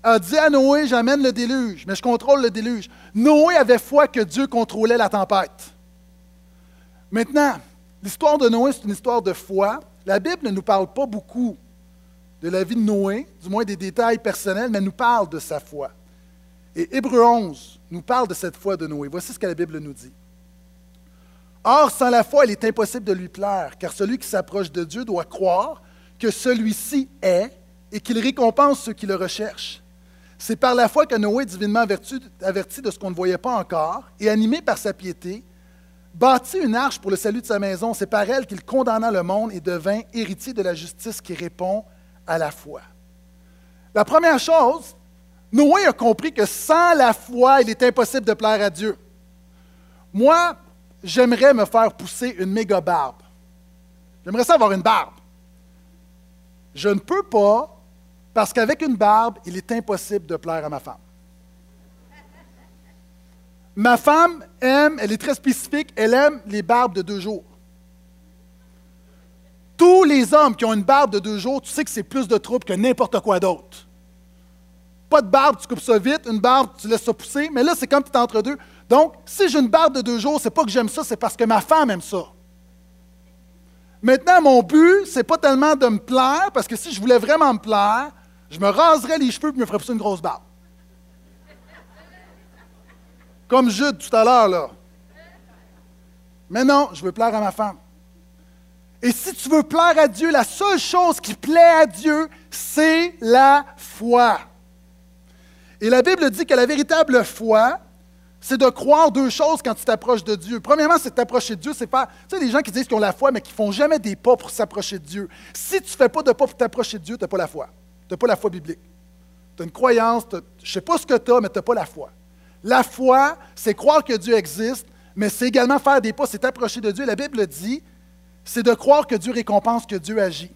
a dit à Noé, j'amène le déluge, mais je contrôle le déluge. Noé avait foi que Dieu contrôlait la tempête. Maintenant, l'histoire de Noé, c'est une histoire de foi. La Bible ne nous parle pas beaucoup de la vie de Noé, du moins des détails personnels, mais elle nous parle de sa foi. Et Hébreu 11 nous parle de cette foi de Noé. Voici ce que la Bible nous dit. Or, sans la foi, il est impossible de lui plaire, car celui qui s'approche de Dieu doit croire que celui-ci est et qu'il récompense ceux qui le recherchent. C'est par la foi que Noé, divinement averti, averti de ce qu'on ne voyait pas encore, et animé par sa piété, bâtit une arche pour le salut de sa maison. C'est par elle qu'il condamna le monde et devint héritier de la justice qui répond à la foi. La première chose, Noé a compris que sans la foi, il est impossible de plaire à Dieu. Moi, j'aimerais me faire pousser une méga barbe. J'aimerais ça avoir une barbe. Je ne peux pas parce qu'avec une barbe, il est impossible de plaire à ma femme. Ma femme aime, elle est très spécifique, elle aime les barbes de deux jours. Tous les hommes qui ont une barbe de deux jours, tu sais que c'est plus de trouble que n'importe quoi d'autre. Pas de barbe, tu coupes ça vite, une barbe, tu laisses ça pousser, mais là, c'est comme tu es entre deux. Donc, si j'ai une barbe de deux jours, c'est pas que j'aime ça, c'est parce que ma femme aime ça. Maintenant, mon but, c'est pas tellement de me plaire, parce que si je voulais vraiment me plaire, je me raserais les cheveux et me ferais pousser une grosse barbe. Comme Jude tout à l'heure, là. Mais non, je veux plaire à ma femme. Et si tu veux plaire à Dieu, la seule chose qui plaît à Dieu, c'est la foi. Et la Bible dit que la véritable foi, c'est de croire deux choses quand tu t'approches de Dieu. Premièrement, c'est de t'approcher de Dieu. C'est pas, tu sais, les gens qui disent qu'ils ont la foi, mais qui ne font jamais des pas pour s'approcher de Dieu. Si tu ne fais pas de pas pour t'approcher de Dieu, tu n'as pas la foi. Tu n'as pas la foi biblique. Tu as une croyance, je ne sais pas ce que tu as, mais tu n'as pas la foi. La foi, c'est croire que Dieu existe, mais c'est également faire des pas, c'est approcher de Dieu. La Bible dit, c'est de croire que Dieu récompense, que Dieu agit.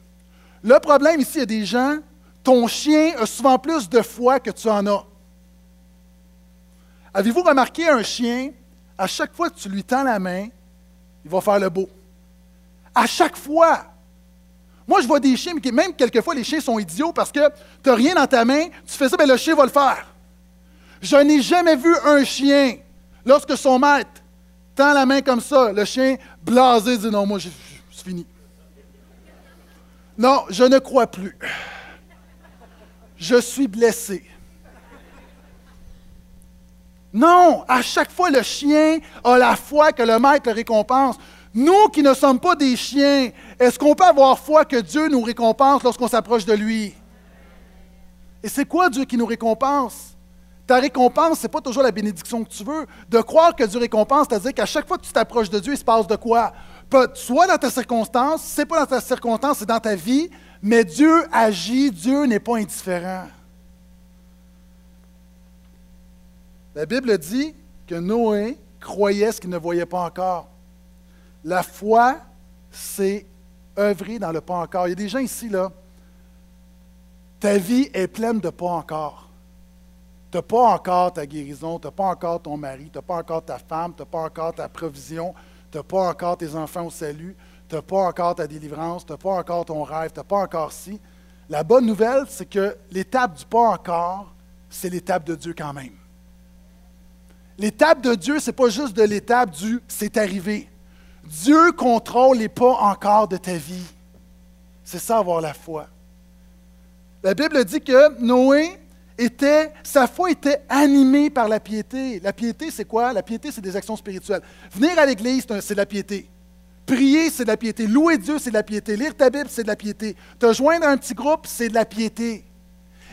Le problème ici, il y a des gens, ton chien a souvent plus de foi que tu en as. Avez-vous remarqué un chien, à chaque fois que tu lui tends la main, il va faire le beau? À chaque fois. Moi, je vois des chiens, mais même quelquefois, les chiens sont idiots parce que tu n'as rien dans ta main, tu fais ça, mais le chien va le faire. Je n'ai jamais vu un chien, lorsque son maître tend la main comme ça, le chien blasé dit non, moi, c'est fini. Non, je ne crois plus. Je suis blessé. Non, à chaque fois, le chien a la foi que le maître le récompense. Nous qui ne sommes pas des chiens, est-ce qu'on peut avoir foi que Dieu nous récompense lorsqu'on s'approche de lui? Et c'est quoi Dieu qui nous récompense? Ta récompense, ce n'est pas toujours la bénédiction que tu veux. De croire que Dieu récompense, c'est-à-dire qu'à chaque fois que tu t'approches de Dieu, il se passe de quoi? Soit dans ta circonstance, c'est pas dans ta circonstance, c'est dans ta vie, mais Dieu agit, Dieu n'est pas indifférent. La Bible dit que Noé croyait ce qu'il ne voyait pas encore. La foi, c'est œuvrer dans le pas encore. Il y a des gens ici, là, ta vie est pleine de pas encore. Tu n'as pas encore ta guérison, tu n'as pas encore ton mari, tu n'as pas encore ta femme, tu n'as pas encore ta provision, tu n'as pas encore tes enfants au salut, tu n'as pas encore ta délivrance, tu n'as pas encore ton rêve, tu n'as pas encore si. La bonne nouvelle, c'est que l'étape du pas encore, c'est l'étape de Dieu quand même. L'étape de Dieu, ce n'est pas juste de l'étape du c'est arrivé. Dieu contrôle les pas encore de ta vie. C'est ça avoir la foi. La Bible dit que Noé était, sa foi était animée par la piété. La piété, c'est quoi? La piété, c'est des actions spirituelles. Venir à l'Église, c'est de la piété. Prier, c'est de la piété. Louer Dieu, c'est de la piété. Lire ta Bible, c'est de la piété. Te joindre à un petit groupe, c'est de la piété.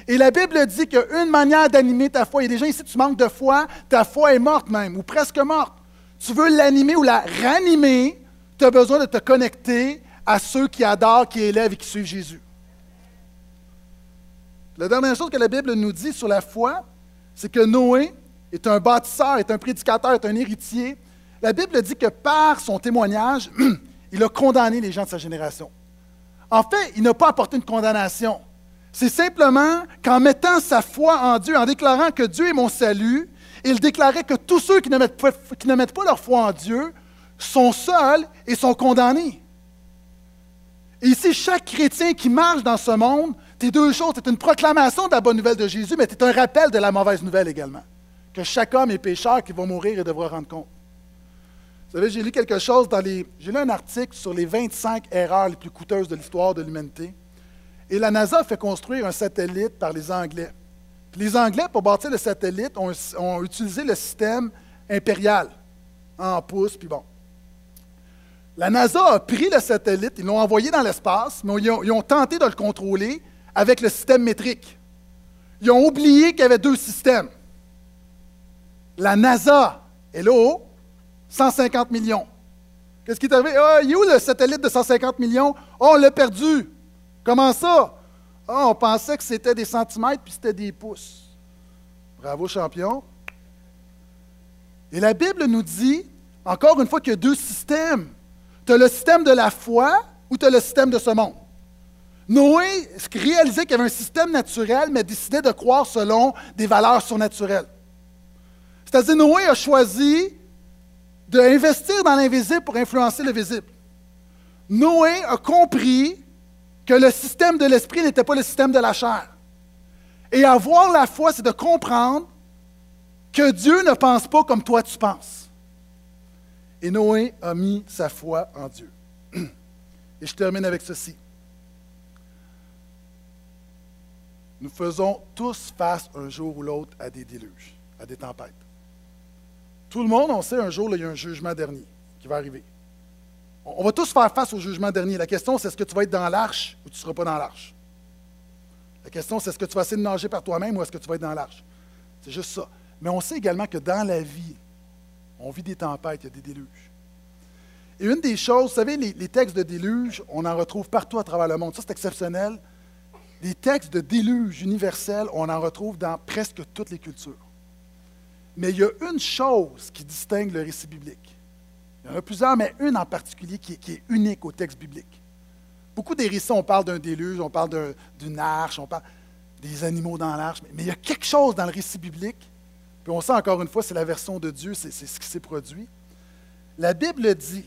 Et la Bible dit qu'une manière d'animer ta foi, il y a des gens ici, tu manques de foi, ta foi est morte même, ou presque morte. Tu veux l'animer ou la ranimer, tu as besoin de te connecter à ceux qui adorent, qui élèvent et qui suivent Jésus. La dernière chose que la Bible nous dit sur la foi, c'est que Noé est un bâtisseur, est un prédicateur, est un héritier. La Bible dit que par son témoignage, *clears throat* il a condamné les gens de sa génération. En fait, il n'a pas apporté une condamnation. C'est simplement qu'en mettant sa foi en Dieu, en déclarant que Dieu est mon salut, il déclarait que tous ceux qui ne mettent pas, leur foi en Dieu sont seuls et sont condamnés. Et ici, chaque chrétien qui marche dans ce monde, tes deux choses, c'est une proclamation de la bonne nouvelle de Jésus, mais c'est un rappel de la mauvaise nouvelle également. Que chaque homme est pécheur qui va mourir et devra rendre compte. Vous savez, j'ai lu quelque chose dans les. J'ai lu un article sur les 25 erreurs les plus coûteuses de l'histoire de l'humanité. Et la NASA a fait construire un satellite par les Anglais. les Anglais, pour bâtir le satellite, ont, utilisé le système impérial en pouces, puis bon. La NASA a pris le satellite, ils l'ont envoyé dans l'espace, mais ils ont, tenté de le contrôler avec le système métrique. Ils ont oublié qu'il y avait deux systèmes. La NASA haut, 150 millions. Qu'est-ce qui est arrivé? Ah, il est où le satellite de 150 millions? Oh, on l'a perdu. Comment ça? Ah, on pensait que c'était des centimètres puis c'était des pouces. Bravo, champion. Et la Bible nous dit, encore une fois, qu'il y a deux systèmes. Tu as le système de la foi ou tu as le système de ce monde. Noé réalisait qu'il y avait un système naturel, mais décidait de croire selon des valeurs surnaturelles. C'est-à-dire, Noé a choisi d'investir dans l'invisible pour influencer le visible. Noé a compris que le système de l'esprit n'était pas le système de la chair. Et avoir la foi, c'est de comprendre que Dieu ne pense pas comme toi tu penses. Et Noé a mis sa foi en Dieu. *clears throat* Et je termine avec ceci. Nous faisons tous face un jour ou l'autre à des déluges, à des tempêtes. Tout le monde, on sait un jour, il y a un jugement dernier qui va arriver. On va tous faire face au jugement dernier. La question, c'est est-ce que tu vas être dans l'arche ou tu ne seras pas dans l'arche? La question, c'est est-ce que tu vas essayer de nager par toi-même ou est-ce que tu vas être dans l'arche? C'est juste ça. Mais on sait également que dans la vie, on vit des tempêtes, il y a des déluges. Et une des choses, vous savez, les, les textes de déluge, on en retrouve partout à travers le monde. Ça, c'est exceptionnel. Les textes de déluge universels, on en retrouve dans presque toutes les cultures. Mais il y a une chose qui distingue le récit biblique. Il y en a plusieurs, mais une en particulier qui est, unique au texte biblique. Beaucoup des récits, on parle d'un déluge, on parle d'une arche, on parle des animaux dans l'arche, mais, il y a quelque chose dans le récit biblique, puis on sait encore une fois, c'est la version de Dieu, c'est ce qui s'est produit. La Bible dit,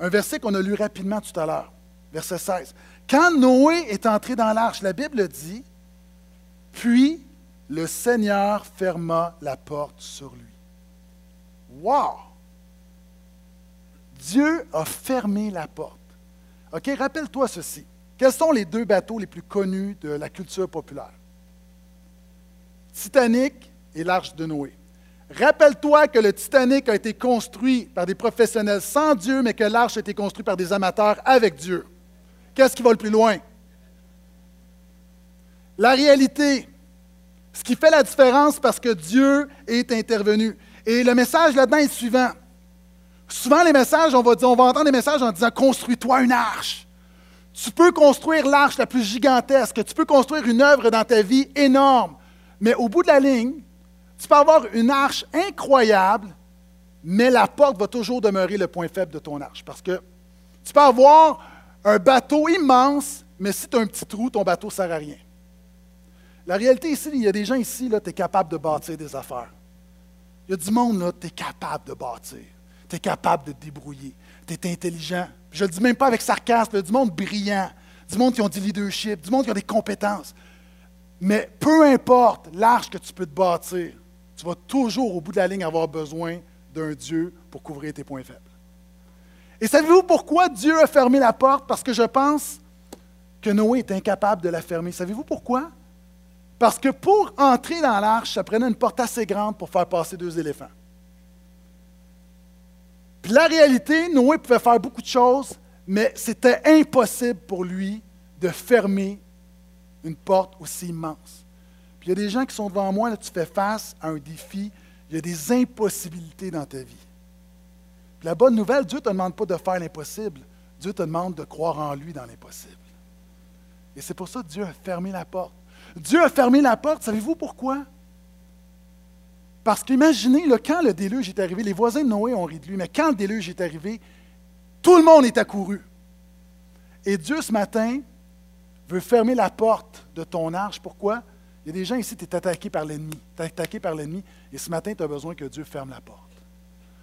un verset qu'on a lu rapidement tout à l'heure, verset 16, Quand Noé est entré dans l'arche, la Bible dit, puis le Seigneur ferma la porte sur lui. Wow! Dieu a fermé la porte. OK, rappelle-toi ceci. Quels sont les deux bateaux les plus connus de la culture populaire? Titanic et l'Arche de Noé. Rappelle-toi que le Titanic a été construit par des professionnels sans Dieu, mais que l'Arche a été construite par des amateurs avec Dieu. Qu'est-ce qui va le plus loin? La réalité. Ce qui fait la différence parce que Dieu est intervenu. Et le message là-dedans est le suivant. Souvent, les messages, on va, dire, on va entendre des messages en disant Construis-toi une arche. Tu peux construire l'arche la plus gigantesque, tu peux construire une œuvre dans ta vie énorme, mais au bout de la ligne, tu peux avoir une arche incroyable, mais la porte va toujours demeurer le point faible de ton arche. Parce que tu peux avoir un bateau immense, mais si tu as un petit trou, ton bateau ne sert à rien. La réalité ici, il y a des gens ici, tu es capable de bâtir des affaires. Il y a du monde, là, tu es capable de bâtir. Tu es capable de te débrouiller. Tu es intelligent. Je ne le dis même pas avec sarcasme, il y a du monde brillant, du monde qui ont du leadership, du monde qui a des compétences. Mais peu importe l'arche que tu peux te bâtir, tu vas toujours, au bout de la ligne, avoir besoin d'un Dieu pour couvrir tes points faibles. Et savez-vous pourquoi Dieu a fermé la porte? Parce que je pense que Noé est incapable de la fermer. Savez-vous pourquoi? Parce que pour entrer dans l'arche, ça prenait une porte assez grande pour faire passer deux éléphants. Puis la réalité, Noé pouvait faire beaucoup de choses, mais c'était impossible pour lui de fermer une porte aussi immense. Puis il y a des gens qui sont devant moi, là, tu fais face à un défi, il y a des impossibilités dans ta vie. La bonne nouvelle, Dieu ne te demande pas de faire l'impossible, Dieu te demande de croire en lui dans l'impossible. Et c'est pour ça que Dieu a fermé la porte. Dieu a fermé la porte, savez-vous pourquoi? Parce qu'imaginez, quand le déluge est arrivé, les voisins de Noé ont ri de lui, mais quand le déluge est arrivé, tout le monde est accouru. Et Dieu, ce matin, veut fermer la porte de ton arche. Pourquoi? Il y a des gens ici, tu es attaqué par l'ennemi. Tu es attaqué par l'ennemi, et ce matin, tu as besoin que Dieu ferme la porte.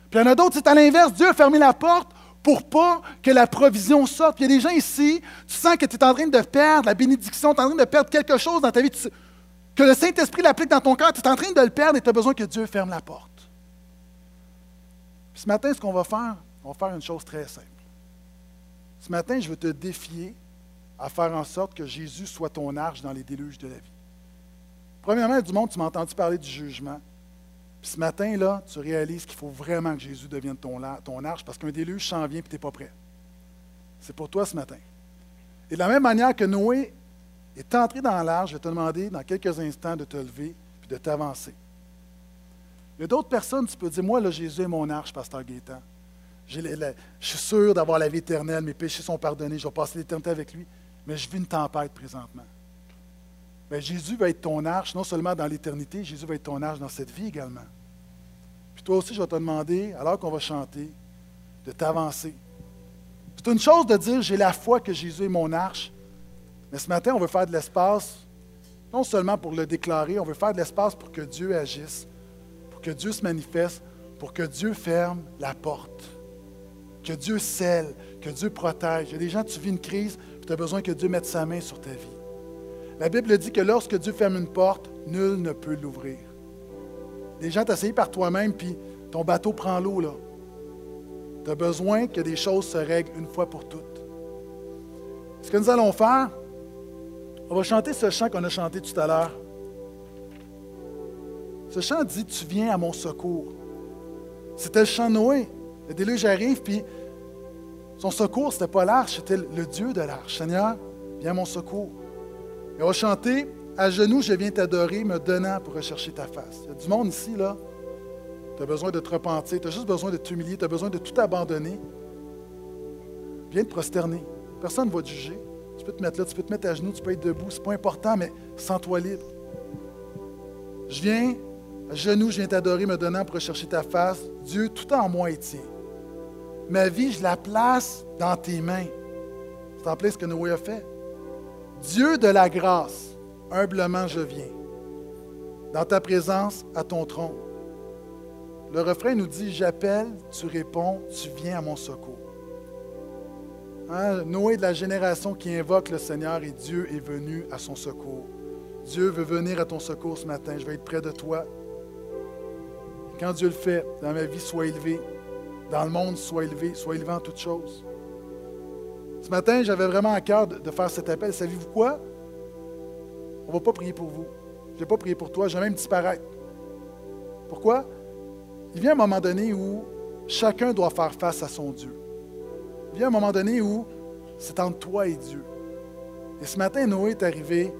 Puis il y en a d'autres, c'est à l'inverse. Dieu a fermé la porte pour pas que la provision sorte. Puis il y a des gens ici, tu sens que tu es en train de perdre la bénédiction, tu es en train de perdre quelque chose dans ta vie que le Saint-Esprit l'applique dans ton cœur, tu es en train de le perdre et tu as besoin que Dieu ferme la porte. ce matin, ce qu'on va faire, on va faire une chose très simple. Ce matin, je veux te défier à faire en sorte que Jésus soit ton arche dans les déluges de la vie. Premièrement, du monde, tu m'as entendu parler du jugement. Puis ce matin, là, tu réalises qu'il faut vraiment que Jésus devienne ton, arche parce qu'un déluge s'en vient et tu n'es pas prêt. C'est pour toi ce matin. Et de la même manière que Noé est entré dans l'arche, je vais te demander dans quelques instants de te lever et de t'avancer. Il y a d'autres personnes, tu peux dire, moi, là, Jésus est mon arche, pasteur Gaétan. je suis sûr d'avoir la vie éternelle, mes péchés sont pardonnés, je vais passer l'éternité avec lui, mais je vis une tempête présentement. Bien, Jésus va être ton arche, non seulement dans l'éternité, Jésus va être ton arche dans cette vie également. Toi aussi, je vais te demander, alors qu'on va chanter, de t'avancer. C'est une chose de dire, j'ai la foi que Jésus est mon arche, mais ce matin, on veut faire de l'espace, non seulement pour le déclarer, on veut faire de l'espace pour que Dieu agisse, pour que Dieu se manifeste, pour que Dieu ferme la porte, que Dieu scelle, que Dieu protège. Il y a des gens, tu vis une crise, tu as besoin que Dieu mette sa main sur ta vie. La Bible dit que lorsque Dieu ferme une porte, nul ne peut l'ouvrir. Des gens t'essayent par toi-même, puis ton bateau prend l'eau, là. Tu as besoin que des choses se règlent une fois pour toutes. Ce que nous allons faire, on va chanter ce chant qu'on a chanté tout à l'heure. Ce chant dit Tu viens à mon secours. C'était le chant de Noé. Le déluge arrive, puis son secours, ce n'était pas l'arche, c'était le Dieu de l'arche. Seigneur, viens à mon secours. Et on va chanter À genoux, je viens t'adorer, me donnant pour rechercher ta face. Il y a du monde ici, là. Tu as besoin de te repentir, tu as juste besoin de t'humilier, tu as besoin de tout abandonner. Viens te prosterner. Personne ne va te juger. Tu peux te mettre là, tu peux te mettre à genoux, tu peux être debout, ce n'est pas important, mais sens-toi libre. Je viens, à genoux, je viens t'adorer, me donnant pour rechercher ta face. Dieu, tout en moi est tient. Ma vie, je la place dans tes mains. C'est en plein ce que Noé a fait. Dieu de la grâce, humblement je viens. Dans ta présence, à ton trône. Le refrain nous dit J'appelle, tu réponds, tu viens à mon secours. Hein, Noé de la génération qui invoque le Seigneur et Dieu est venu à son secours. Dieu veut venir à ton secours ce matin. Je vais être près de toi. Quand Dieu le fait, dans ma vie, sois élevé. Dans le monde, sois élevé. Sois élevé en toutes choses. Ce matin, j'avais vraiment à cœur de, faire cet appel. Savez-vous quoi? On ne va pas prier pour vous. Je n'ai pas prié pour toi. Je vais même disparaître. Pourquoi? Il vient un moment donné où chacun doit faire face à son Dieu. Il a un moment donné où c'est entre toi et Dieu. Et ce matin, Noé est arrivé,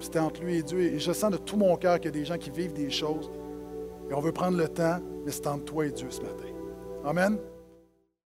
c'était entre lui et Dieu. Et je sens de tout mon cœur qu'il y a des gens qui vivent des choses. Et on veut prendre le temps, mais c'est entre toi et Dieu ce matin. Amen.